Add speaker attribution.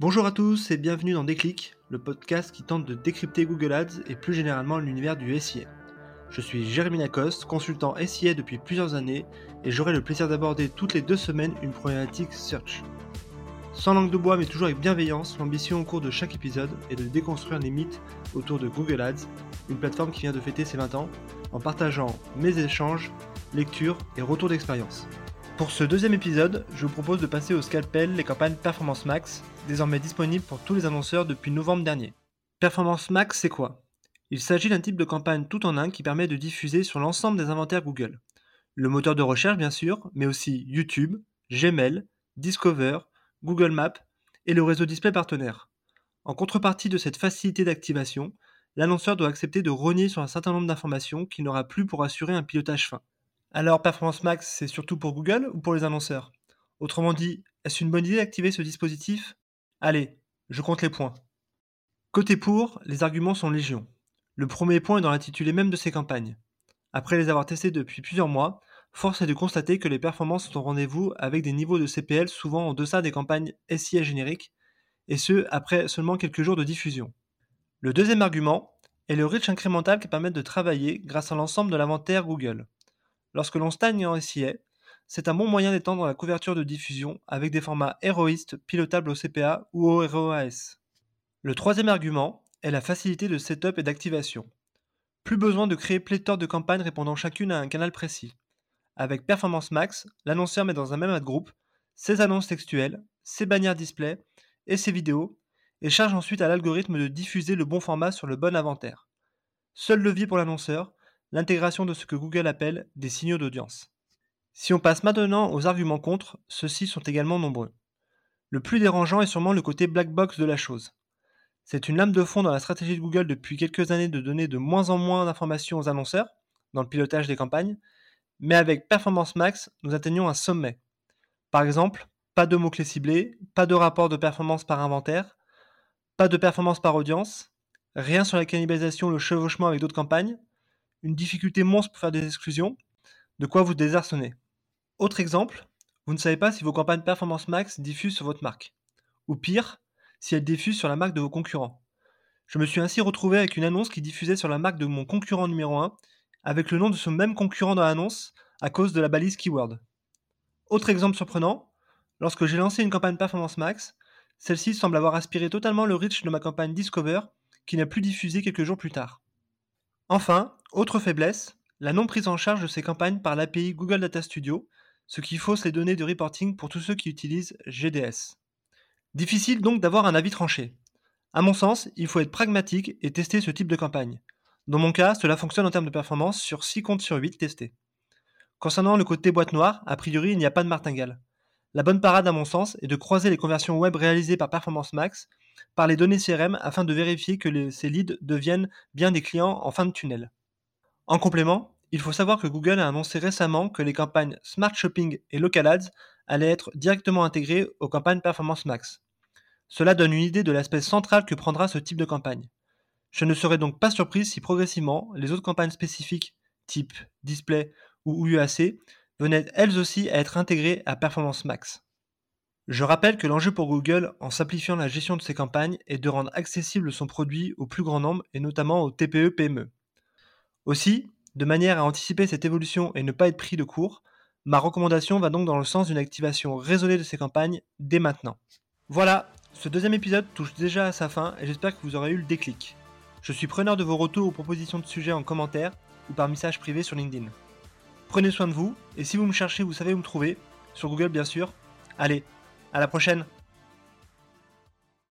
Speaker 1: Bonjour à tous et bienvenue dans Déclic, le podcast qui tente de décrypter Google Ads et plus généralement l'univers du SIA. Je suis Jérémy Lacoste, consultant SIA depuis plusieurs années et j'aurai le plaisir d'aborder toutes les deux semaines une problématique search. Sans langue de bois mais toujours avec bienveillance, l'ambition au cours de chaque épisode est de déconstruire les mythes autour de Google Ads, une plateforme qui vient de fêter ses 20 ans, en partageant mes échanges, lectures et retours d'expérience. Pour ce deuxième épisode, je vous propose de passer au scalpel les campagnes Performance Max, désormais disponibles pour tous les annonceurs depuis novembre dernier. Performance Max, c'est quoi? Il s'agit d'un type de campagne tout en un qui permet de diffuser sur l'ensemble des inventaires Google. Le moteur de recherche, bien sûr, mais aussi YouTube, Gmail, Discover, Google Maps et le réseau display partenaire. En contrepartie de cette facilité d'activation, l'annonceur doit accepter de rogner sur un certain nombre d'informations qu'il n'aura plus pour assurer un pilotage fin. Alors Performance Max, c'est surtout pour Google ou pour les annonceurs? Autrement dit, est-ce une bonne idée d'activer ce dispositif? Allez, je compte les points. Côté pour, les arguments sont légion. Le premier point est dans l'intitulé même de ces campagnes. Après les avoir testées depuis plusieurs mois, force est de constater que les performances sont au rendez-vous avec des niveaux de CPL souvent en deçà des campagnes SIA génériques, et ce après seulement quelques jours de diffusion. Le deuxième argument est le reach incrémental qui permet de travailler grâce à l'ensemble de l'inventaire Google. Lorsque l'on stagne en SIA, c'est un bon moyen d'étendre la couverture de diffusion avec des formats héroïstes pilotables au CPA ou au ROAS. Le troisième argument est la facilité de setup et d'activation. Plus besoin de créer pléthore de campagnes répondant chacune à un canal précis. Avec Performance Max, l'annonceur met dans un même ad group ses annonces textuelles, ses bannières display et ses vidéos et charge ensuite à l'algorithme de diffuser le bon format sur le bon inventaire. Seul levier pour l'annonceur, l'intégration de ce que Google appelle des signaux d'audience. Si on passe maintenant aux arguments contre, ceux-ci sont également nombreux. Le plus dérangeant est sûrement le côté black box de la chose. C'est une lame de fond dans la stratégie de Google depuis quelques années de donner de moins en moins d'informations aux annonceurs dans le pilotage des campagnes, mais avec Performance Max, nous atteignons un sommet. Par exemple, pas de mots-clés ciblés, pas de rapport de performance par inventaire, pas de performance par audience, rien sur la cannibalisation ou le chevauchement avec d'autres campagnes, une difficulté monstre pour faire des exclusions, de quoi vous désarçonner. Autre exemple, vous ne savez pas si vos campagnes Performance Max diffusent sur votre marque. Ou pire, si elles diffusent sur la marque de vos concurrents. Je me suis ainsi retrouvé avec une annonce qui diffusait sur la marque de mon concurrent numéro 1, avec le nom de ce même concurrent dans l'annonce, à cause de la balise keyword. Autre exemple surprenant, lorsque j'ai lancé une campagne Performance Max, celle-ci semble avoir aspiré totalement le reach de ma campagne Discover, qui n'a plus diffusé quelques jours plus tard. Enfin, autre faiblesse, la non prise en charge de ces campagnes par l'API Google Data Studio, ce qui fausse les données de reporting pour tous ceux qui utilisent GDS. Difficile donc d'avoir un avis tranché. À mon sens, il faut être pragmatique et tester ce type de campagne. Dans mon cas, cela fonctionne en termes de performance sur 6 comptes sur 8 testés. Concernant le côté boîte noire, a priori, il n'y a pas de martingale. La bonne parade, à mon sens, est de croiser les conversions web réalisées par Performance Max par les données CRM afin de vérifier que ces leads deviennent bien des clients en fin de tunnel. En complément, il faut savoir que Google a annoncé récemment que les campagnes Smart Shopping et Local Ads allaient être directement intégrées aux campagnes Performance Max. Cela donne une idée de l'aspect central que prendra ce type de campagne. Je ne serais donc pas surpris si progressivement les autres campagnes spécifiques type display ou UAC venaient elles aussi à être intégrées à Performance Max. Je rappelle que l'enjeu pour Google, en simplifiant la gestion de ses campagnes, est de rendre accessible son produit au plus grand nombre et notamment aux TPE-PME. Aussi, de manière à anticiper cette évolution et ne pas être pris de court, ma recommandation va donc dans le sens d'une activation raisonnée de ces campagnes dès maintenant. Voilà, ce deuxième épisode touche déjà à sa fin et j'espère que vous aurez eu le déclic. Je suis preneur de vos retours ou propositions de sujets en commentaire ou par message privé sur LinkedIn. Prenez soin de vous et si vous me cherchez, vous savez où me trouver, sur Google bien sûr. Allez, à la prochaine